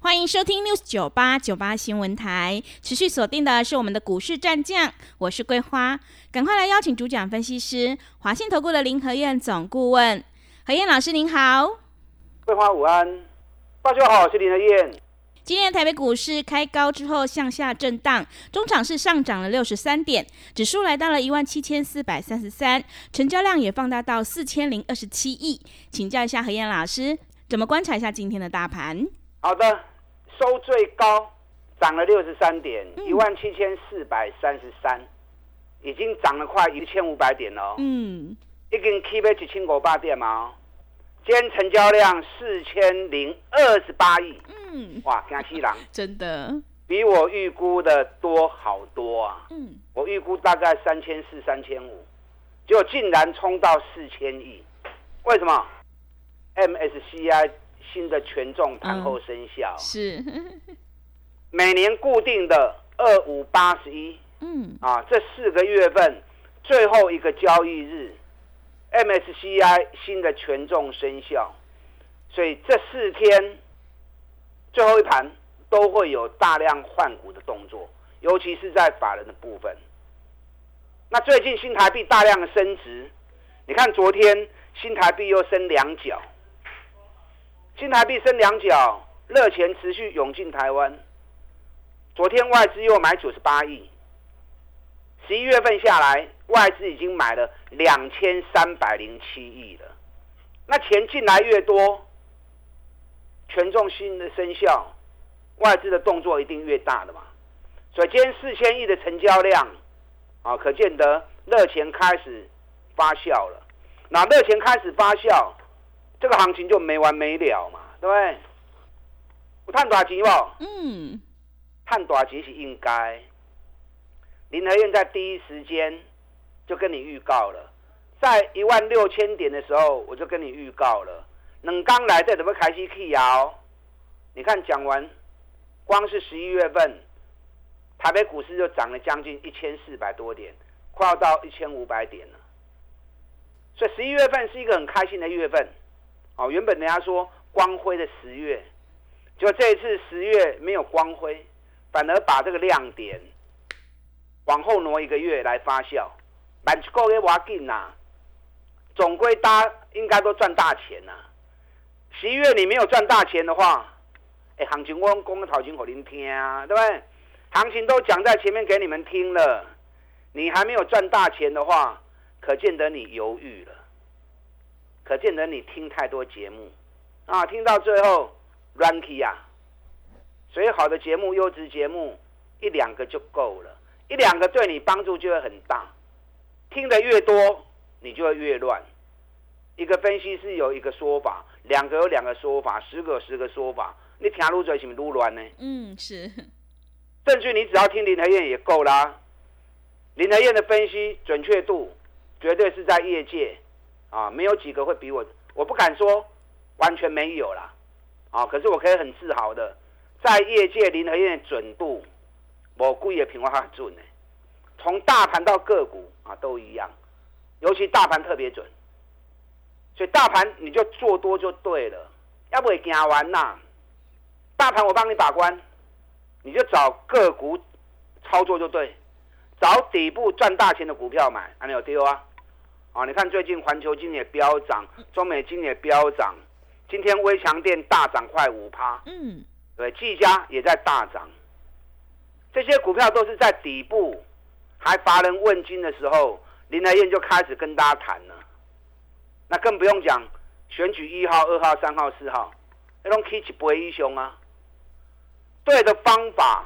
欢迎收听 news 九八九八新闻台，持续锁定的是我们的股市战将，我是桂花，赶快来邀请主讲分析师华信投顾的林和燕总顾问，何燕老师您好，桂花午安，大家好，我是林和燕。今天台北股市开高之后向下震荡，中场是上涨了六十三点，指数来到了一万七千四百三十三，成交量也放大到四千零二十七亿，请教一下何燕老师，怎么观察一下今天的大盘？好的，收最高涨了六十三点，一万七千四百三十三，已经涨了快一千五百点了。嗯，已经 keep 一千五百点嘛。今天成交量四千零二十八亿。嗯，哇，江西郎！真的比我预估的多好多啊。嗯，我预估大概三千四、三千五，结果竟然冲到四千亿，为什么？MSCI。新的权重盘后生效是 每年固定的二五八十一，嗯啊，这四个月份最后一个交易日，MSCI 新的权重生效，所以这四天最后一盘都会有大量换股的动作，尤其是在法人的部分。那最近新台币大量的升值，你看昨天新台币又升两角。新台币升两角，热钱持续涌进台湾。昨天外资又买九十八亿，十一月份下来，外资已经买了两千三百零七亿了。那钱进来越多，权重新的生效，外资的动作一定越大的嘛。所以今天四千亿的成交量，啊，可见得热钱开始发酵了。那热钱开始发酵。这个行情就没完没了嘛，对不对？我探大钱不？嗯，探大钱是应该。林和燕在第一时间就跟你预告了，在一万六千点的时候，我就跟你预告了。冷刚来这怎么开始去摇？你看讲完，光是十一月份，台北股市就涨了将近一千四百多点，快要到一千五百点了。所以十一月份是一个很开心的月份。哦，原本人家说光辉的十月，就这一次十月没有光辉，反而把这个亮点往后挪一个月来发酵，满一个月挖紧呐，总归大家应该都赚大钱呐。十一月你没有赚大钱的话，哎，行情我讲个头前给您听，对不对？行情都讲在前面给你们听了，你还没有赚大钱的话，可见得你犹豫了。可见得你听太多节目，啊，听到最后，ranky 啊，所以好的节目、优质节目一两个就够了，一两个对你帮助就会很大。听得越多，你就会越乱。一个分析师有一个说法，两个有两个说法，十个有十个说法，你听入嘴是不是乱呢？嗯，是。证据你只要听林和燕也够啦。林和燕的分析准确度绝对是在业界。啊，没有几个会比我，我不敢说完全没有啦，啊，可是我可以很自豪的，在业界林和燕准度，我估计平话很准呢。从大盘到个股啊都一样，尤其大盘特别准，所以大盘你就做多就对了，要不会惊完呐。大盘我帮你把关，你就找个股操作就对，找底部赚大钱的股票买，还没有丢啊。啊，你看最近环球金也飙涨，中美金也飙涨，今天微强电大涨快五趴，嗯，对，技嘉也在大涨，这些股票都是在底部还乏人问津的时候，林来燕就开始跟大家谈了，那更不用讲选举一号、二号、三号、四号，那种 K 起不会英雄啊，对的方法，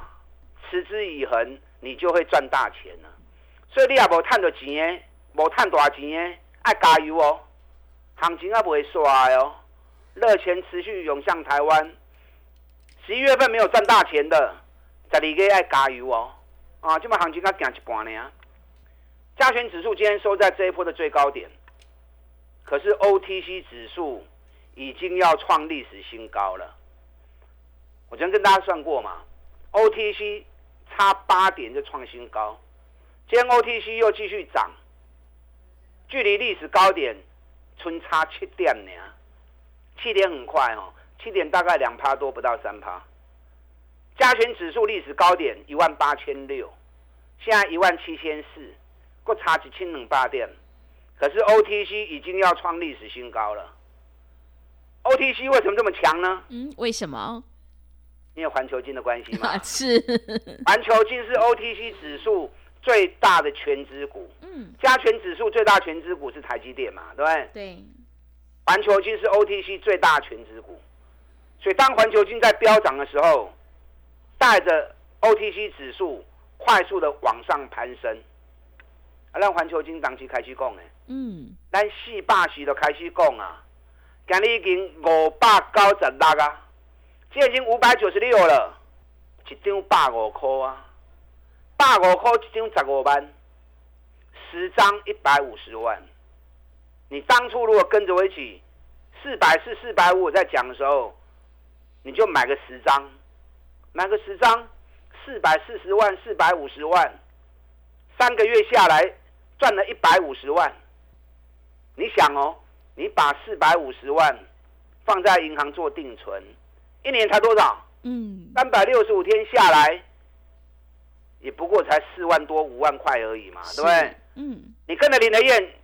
持之以恒，你就会赚大钱了，所以你也无赚到钱。无赚大钱的，爱加油哦！行情也不会衰哦，热钱持续涌向台湾。十一月份没有赚大钱的，十二月爱加油哦！啊，这么行情才行一半呢。加权指数今天收在这一波的最高点，可是 OTC 指数已经要创历史新高了。我昨天跟大家算过嘛，OTC 差八点就创新高，今天 OTC 又继续涨，距离历史高点春差七点呢，七点很快哦，七点大概两趴多不到三趴。加权指数历史高点一万八千六，现在一万七千四。过差几千两百点，可是 OTC 已经要创历史新高了。OTC 为什么这么强呢？嗯，为什么？因为环球金的关系嘛。是。环球金是 OTC 指数最大的全资股。嗯。加权指数最大全资股是台积电嘛？对不对？对。环球金是 OTC 最大全资股，所以当环球金在飙涨的时候，带着 OTC 指数快速的往上攀升。啊，咱环球金当时开始供的，嗯，咱四百时就开始讲啊，今日已经五百九十六啊，现在已经五百九十六了，一张百五块啊，百五块一张十五万，十张一百五十万。你当初如果跟着我一起，四百四、四百五我在讲的时候，你就买个十张，买个十张，四百四十万、四百五十万，三个月下来。赚了一百五十万，你想哦，你把四百五十万放在银行做定存，一年才多少？嗯，三百六十五天下来，也不过才四万多五万块而已嘛，对不对？嗯，你跟着林德燕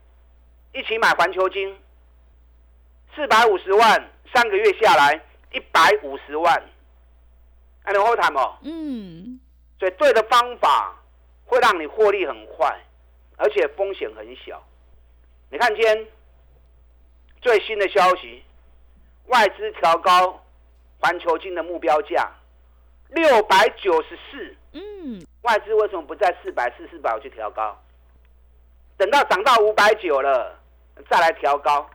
一起买环球金，四百五十万，三个月下来一百五十万，还能后谈哦。嗯，所以对的方法会让你获利很快。而且风险很小，你看今天最新的消息，外资调高环球金的目标价六百九十四。嗯，外资为什么不在四百四、四百五去调高？等到涨到五百九了再来调高？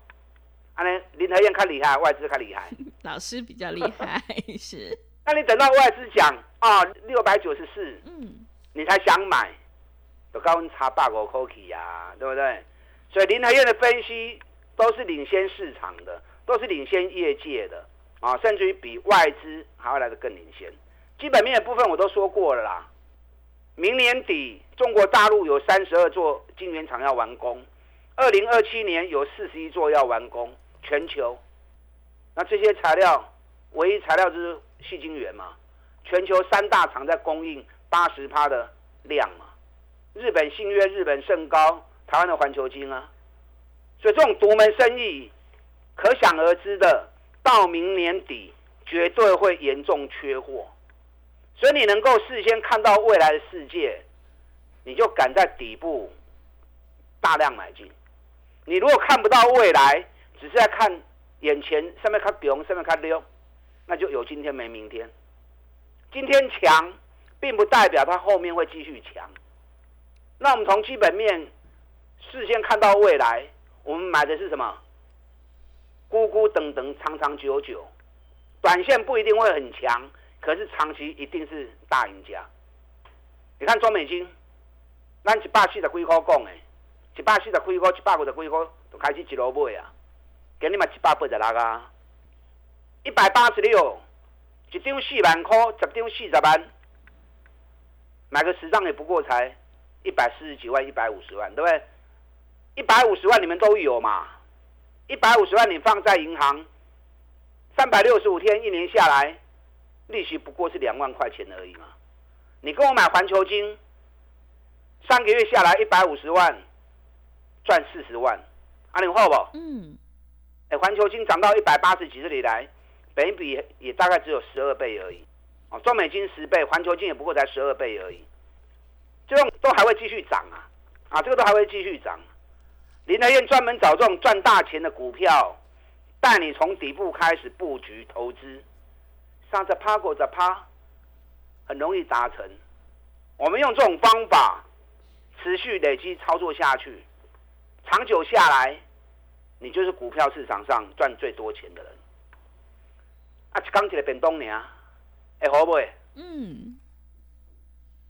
啊，呢林和燕看厉害，外资看厉害，老师比较厉害 是。那你等到外资讲啊六百九十四，嗯，你才想买？有高温差百五块起呀，对不对？所以林和燕的分析都是领先市场的，都是领先业界的啊，甚至于比外资还要来的更领先。基本面的部分我都说过了啦。明年底中国大陆有三十二座晶圆厂要完工，二零二七年有四十一座要完工，全球。那这些材料，唯一材料就是细晶圆嘛，全球三大厂在供应八十趴的量嘛。日本信约、日本盛高，台湾的环球金啊，所以这种独门生意，可想而知的，到明年底绝对会严重缺货。所以你能够事先看到未来的世界，你就敢在底部大量买进。你如果看不到未来，只是在看眼前上面看熊，上面看溜，那就有今天没明天。今天强，并不代表它后面会继续强。那我们从基本面事先看到未来，我们买的是什么？咕咕等等，长长久久，短线不一定会很强，可是长期一定是大赢家。你看中美金，咱一百四十几块讲的，一百四十几块、一百五十几块都开始一路买啊，给你嘛一百八十六啊，一百八十六，一张四万块，十张四十万，买个十张也不过才。一百四十几万，一百五十万，对不对？一百五十万你们都有嘛？一百五十万你放在银行，三百六十五天一年下来，利息不过是两万块钱而已嘛。你跟我买环球金，三个月下来一百五十万，赚四十万，阿你好不？嗯。哎，环球金涨到一百八十几这里来，本比也大概只有十二倍而已。哦，中美金十倍，环球金也不过才十二倍而已。这种都还会继续涨啊，啊，这个都还会继续涨。林德燕专门找这种赚大钱的股票，带你从底部开始布局投资，上次趴过着趴，很容易达成。我们用这种方法持续累积操作下去，长久下来，你就是股票市场上赚最多钱的人。啊，刚起来变东年，哎，好不？嗯。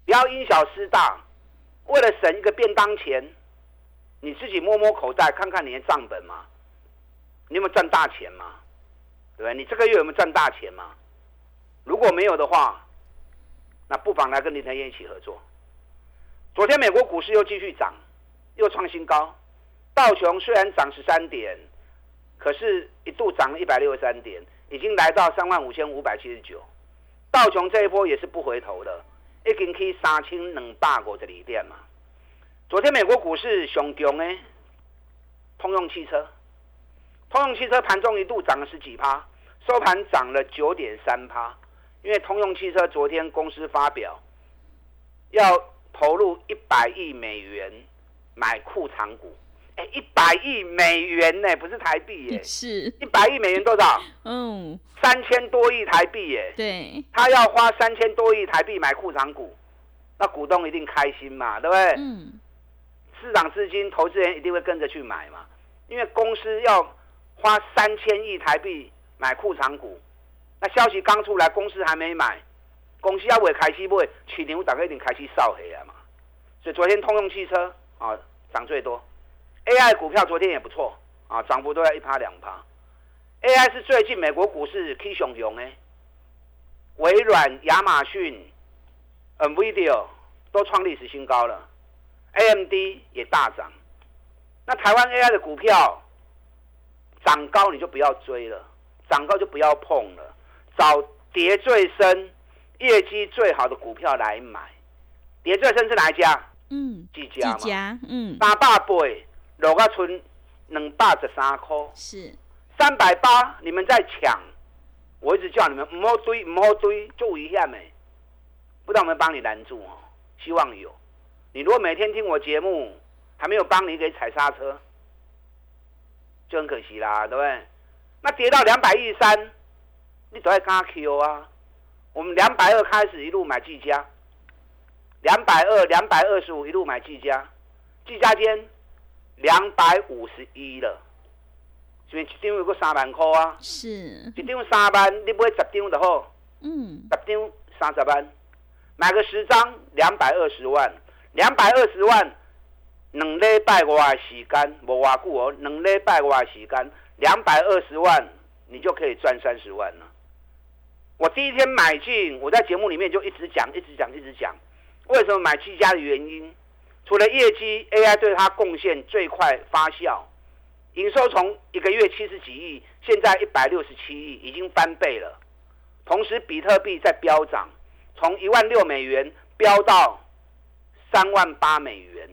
不要因小失大。为了省一个便当钱，你自己摸摸口袋，看看你的账本嘛，你有没有赚大钱嘛？对不对？你这个月有没有赚大钱嘛？如果没有的话，那不妨来跟林德燕一起合作。昨天美国股市又继续涨，又创新高。道琼虽然涨十三点，可是一度涨了一百六十三点，已经来到三万五千五百七十九。道琼这一波也是不回头的。已经去三千两百五十二点嘛。昨天美国股市上强的，通用汽车，通用汽车盘中一度涨了十几趴，收盘涨了九点三趴。因为通用汽车昨天公司发表，要投入一百亿美元买库藏股。哎，一百亿美元呢，不是台币耶，是一百亿美元多少？嗯，三千多亿台币耶。对，他要花三千多亿台币买库藏股，那股东一定开心嘛，对不对？嗯。市场资金投资人一定会跟着去买嘛，因为公司要花三千亿台币买库藏股，那消息刚出来，公司还没买，公司要未开始买，市场大概一定开始扫黑了嘛。所以昨天通用汽车啊涨最多。AI 股票昨天也不错啊，涨幅都在一趴两趴。AI 是最近美国股市 K 熊熊诶，微软、亚马逊、NVIDIA 都创历史新高了，AMD 也大涨。那台湾 AI 的股票涨高你就不要追了，涨高就不要碰了，找跌最深、业绩最好的股票来买。跌最深是哪一家？嗯，几家嘛？嗯，八百倍。落个村两百十三块，是三百八，你们在抢，我一直叫你们唔好堆，唔好堆，注意一下没？不知道有没有帮你拦住哦？希望有。你如果每天听我节目，还没有帮你给踩刹车，就很可惜啦，对不对？那跌到两百一三，你都在加 Q 啊？我们两百二开始一路买技嘉，两百二、两百二十五一路买技嘉，技嘉间。两百五十一了，是咪一张有个三万块啊？是，一张三万，你买十张就好。嗯，十张三十万，买个十张两百二十万，两百二十万，两礼拜外时间，无偌久哦，两礼拜外时间，两百二十万，你就可以赚三十万了。我第一天买进，我在节目里面就一直讲，一直讲，一直讲，为什么买七家的原因。除了业绩，AI 对它贡献最快发酵，营收从一个月七十几亿，现在一百六十七亿，已经翻倍了。同时，比特币在飙涨，从一万六美元飙到三万八美元。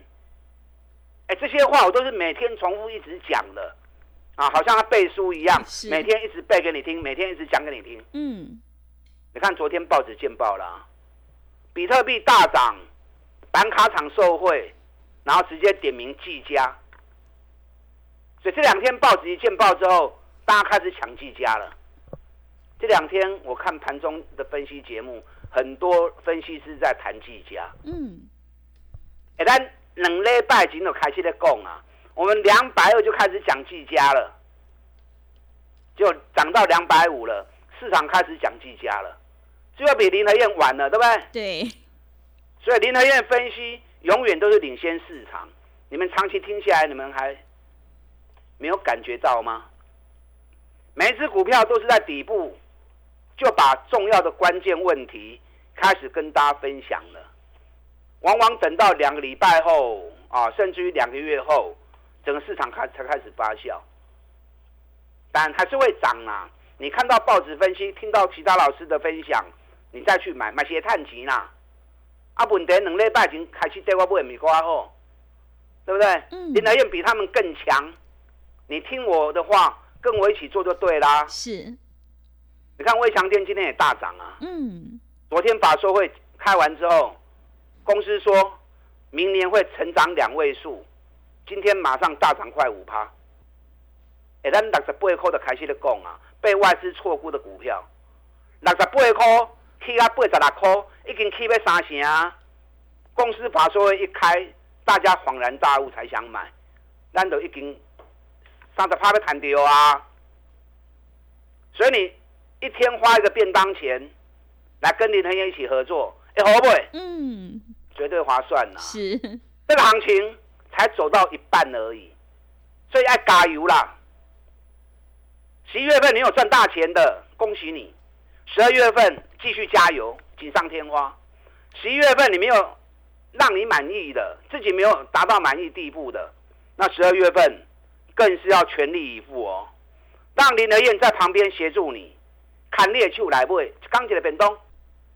哎，这些话我都是每天重复一直讲的，啊，好像他背书一样，每天一直背给你听，每天一直讲给你听。嗯，你看昨天报纸见报了，比特币大涨。板卡厂受贿，然后直接点名季家，所以这两天报纸一见报之后，大家开始抢季家了。这两天我看盘中的分析节目，很多分析师在谈季家。嗯，哎，咱两礼拜前就开始在讲啊，我们两百二就开始讲季家了，就涨到两百五了，市场开始讲季家了，就要比林和燕晚了，对不对？对。所以林和燕分析永远都是领先市场，你们长期听下来，你们还没有感觉到吗？每一只股票都是在底部就把重要的关键问题开始跟大家分享了，往往等到两个礼拜后啊，甚至于两个月后，整个市场开才开始发酵，但还是会涨啊！你看到报纸分析，听到其他老师的分享，你再去买买些碳基啦。啊，问题两礼拜前开始对我买米瓜好，对不对？嗯。林德燕比他们更强，你听我的话，跟我一起做就对啦。是。你看魏强店今天也大涨啊。嗯。昨天法说会开完之后，公司说明年会成长两位数，今天马上大涨快五趴。哎，咱六十八块就开始在讲啊，被外资错估的股票，六十八块起啊八十六块。已经起要三成啊，公司法说一开，大家恍然大悟才想买，咱都已经三十趴要谈掉啊！所以你一天花一个便当钱来跟林腾燕一起合作，哎，好不？嗯，绝对划算呐。是，这个行情才走到一半而已，所以要加油啦。十一月份你有赚大钱的，恭喜你；十二月份继续加油，锦上添花。十一月份你没有让你满意的，自己没有达到满意地步的，那十二月份更是要全力以赴哦。让林德燕在旁边协助你，砍猎就来不？钢铁的本东，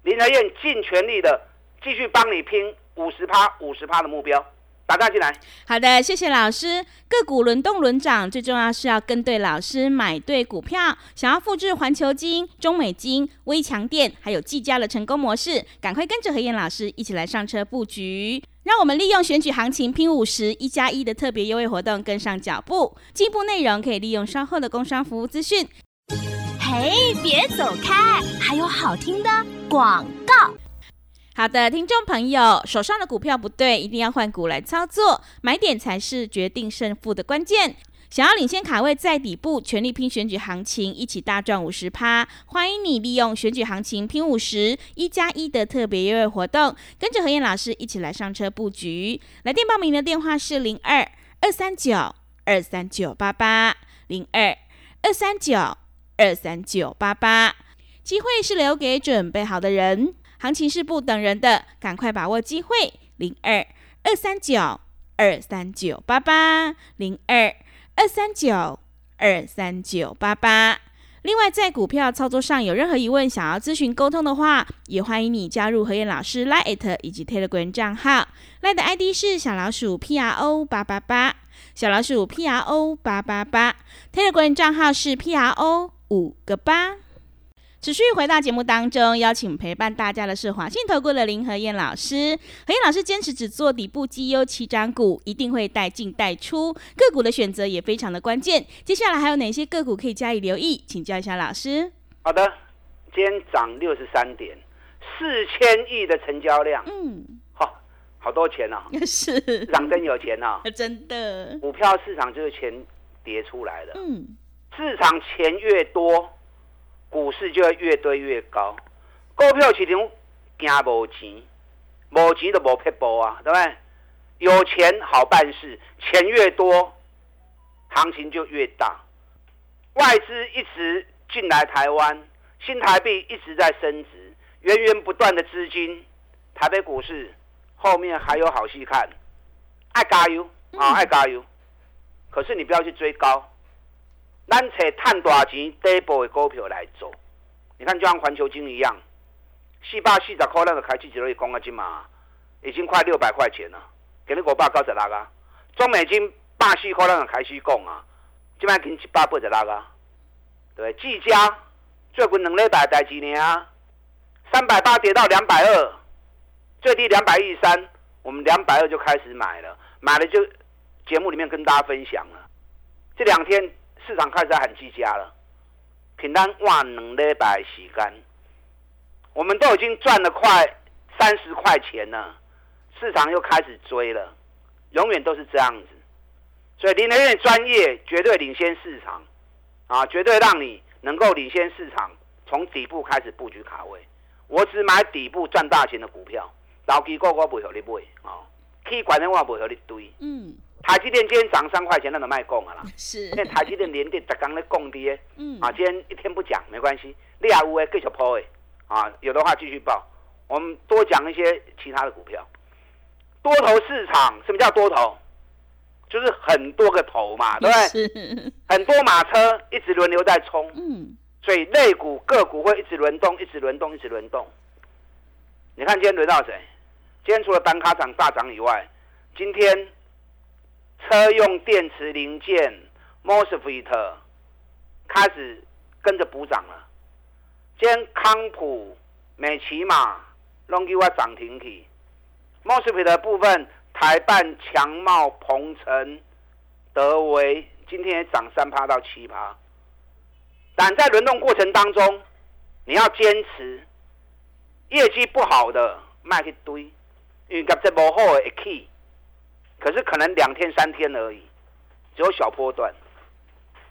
林德燕尽全力的继续帮你拼五十趴、五十趴的目标。打大进来。好的，谢谢老师。个股轮动轮涨，最重要是要跟对老师，买对股票。想要复制环球金、中美金、微强电还有技嘉的成功模式，赶快跟着何燕老师一起来上车布局。让我们利用选举行情拼五十一加一的特别优惠活动，跟上脚步。进一步内容可以利用稍后的工商服务资讯。嘿，别走开，还有好听的广告。好的，听众朋友，手上的股票不对，一定要换股来操作，买点才是决定胜负的关键。想要领先卡位在底部，全力拼选举行情，一起大赚五十趴。欢迎你利用选举行情拼五十一加一的特别优惠活动，跟着何燕老师一起来上车布局。来电报名的电话是零二二三九二三九八八零二二三九二三九八八。机会是留给准备好的人，行情是不等人的，赶快把握机会。零二二三九二三九八八零二。二三九二三九八八。另外，在股票操作上有任何疑问，想要咨询沟通的话，也欢迎你加入何燕老师 Line 以及 Telegram 账号。Line 的 ID 是小老鼠 P R O 八八八，小老鼠 P R O 八八八。Telegram 账号是 P R O 五个八。持续回到节目当中，邀请陪伴大家的是华信投顾的林和燕老师。何燕老师坚持只做底部绩优起涨股，一定会带进带出，个股的选择也非常的关键。接下来还有哪些个股可以加以留意？请教一下老师。好的，今天涨六十三点，四千亿的成交量，嗯，好，好多钱哦，是，涨真有钱哦，真的，股票市场就是钱叠出来的，嗯，市场钱越多。股市就会越堆越高，股票市场惊无钱，无钱就无撇步啊，对不对？有钱好办事，钱越多，行情就越大。外资一直进来台湾，新台币一直在升值，源源不断的资金，台北股市后面还有好戏看，爱加油啊，爱加油！可是你不要去追高。咱找赚大钱底部的股票来做，你看就像环球金一样，四百四十块那个开始就可以讲啊，金嘛，已经快六百块钱了，给你五百九十六啊。中美金百四块那个开始讲啊，今晚给你一百八十六啊。对，技嘉最近两礼拜代志呢，三百八跌到两百二，最低两百一十三，我们两百二就开始买了，买了就节目里面跟大家分享了，这两天。市场开始很积家了，平单万能礼拜时间，我们都已经赚了快三十块钱了，市场又开始追了，永远都是这样子，所以林德院专业绝对领先市场，啊，绝对让你能够领先市场，从底部开始布局卡位，我只买底部赚大钱的股票，老机构我不和你买，啊，可以管的我不和你堆，嗯。台积电今天涨三块钱，那能卖供啊啦。是，那台积电连电在刚在供跌。嗯。啊，今天一天不讲没关系，利亚乌诶继续抛诶。啊，有的话继续报。我们多讲一些其他的股票。多头市场，什么叫多头？就是很多个头嘛，对不对？很多马车一直轮流在冲。嗯。所以类股个股会一直轮动，一直轮动，一直轮动。你看今天轮到谁？今天除了单卡涨大涨以外，今天。车用电池零件，Mosfet 开始跟着补涨了。今天康普、美骑马拢给我涨停起。Mosfet 的部分，台办、强茂、鹏程、德维今天也涨三趴到七趴。但在轮动过程当中，你要坚持，业绩不好的卖一堆，因为这无好的一起。可是可能两天三天而已，只有小波段。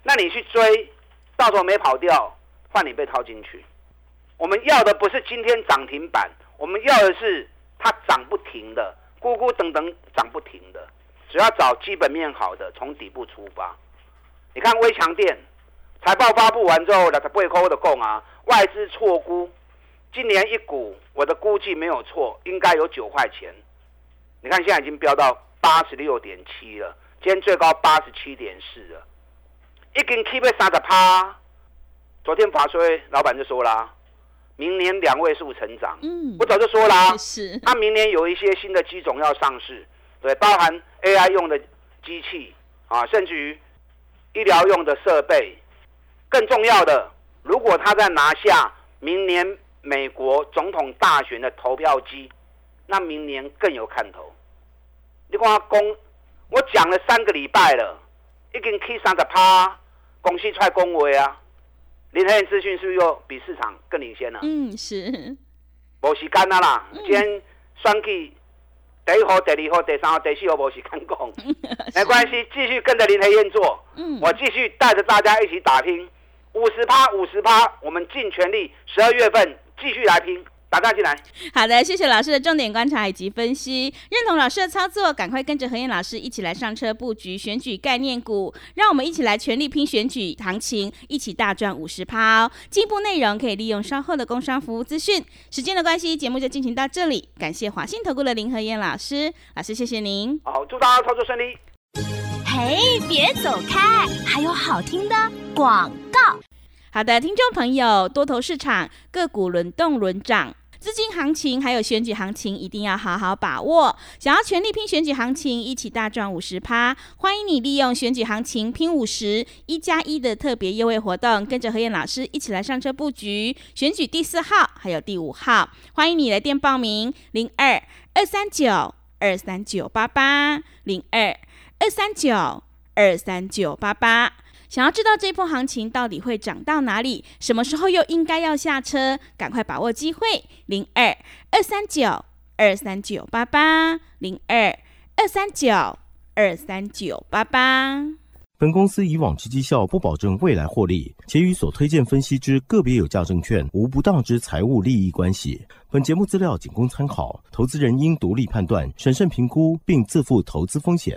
那你去追，到时候没跑掉，换你被套进去。我们要的不是今天涨停板，我们要的是它涨不停的，咕咕等等涨不停的，只要找基本面好的，从底部出发。你看微强电财报发布完之后，那它不会扣的供啊，外资错估，今年一股我的估计没有错，应该有九块钱。你看现在已经飙到八十六点七了，今天最高八十七点四了，一根 keep 三十趴。昨天法说老板就说啦。明年两位数成长，嗯，我早就说啦，是。他明年有一些新的机种要上市，对，包含 AI 用的机器啊，甚至于医疗用的设备。更重要的，如果他在拿下明年美国总统大选的投票机，那明年更有看头。你看公，我讲了三个礼拜了，已经 K 三十趴，公司出来恭维啊。林黑资讯是不是又比市场更领先了？嗯，是。无时间啦啦，今天选去第一号、第二号、第三号、第四号无时间讲，没关系，继续跟着林黑燕做。嗯，我继续带着大家一起打拼，五十趴、五十趴，我们尽全力，十二月份继续来拼。打大进来。好的，谢谢老师的重点观察以及分析，认同老师的操作，赶快跟着何燕老师一起来上车布局选举概念股，让我们一起来全力拼选举行情，一起大赚五十趴哦！进一步内容可以利用稍后的工商服务资讯。时间的关系，节目就进行到这里，感谢华信投顾的林何燕老师，老师谢谢您。好，祝大家操作顺利。嘿，别走开，还有好听的广告。好的，听众朋友，多头市场个股轮动轮涨。资金行情还有选举行情，一定要好好把握。想要全力拼选举行情，一起大赚五十趴，欢迎你利用选举行情拼五十一加一的特别优惠活动，跟着何燕老师一起来上车布局选举第四号还有第五号。欢迎你来电报名：零二二三九二三九八八零二二三九二三九八八。想要知道这波行情到底会涨到哪里，什么时候又应该要下车？赶快把握机会，零二二三九二三九八八零二二三九二三九八八。本公司以往之绩效不保证未来获利，且与所推荐分析之个别有价证券无不当之财务利益关系。本节目资料仅供参考，投资人应独立判断、审慎评估，并自负投资风险。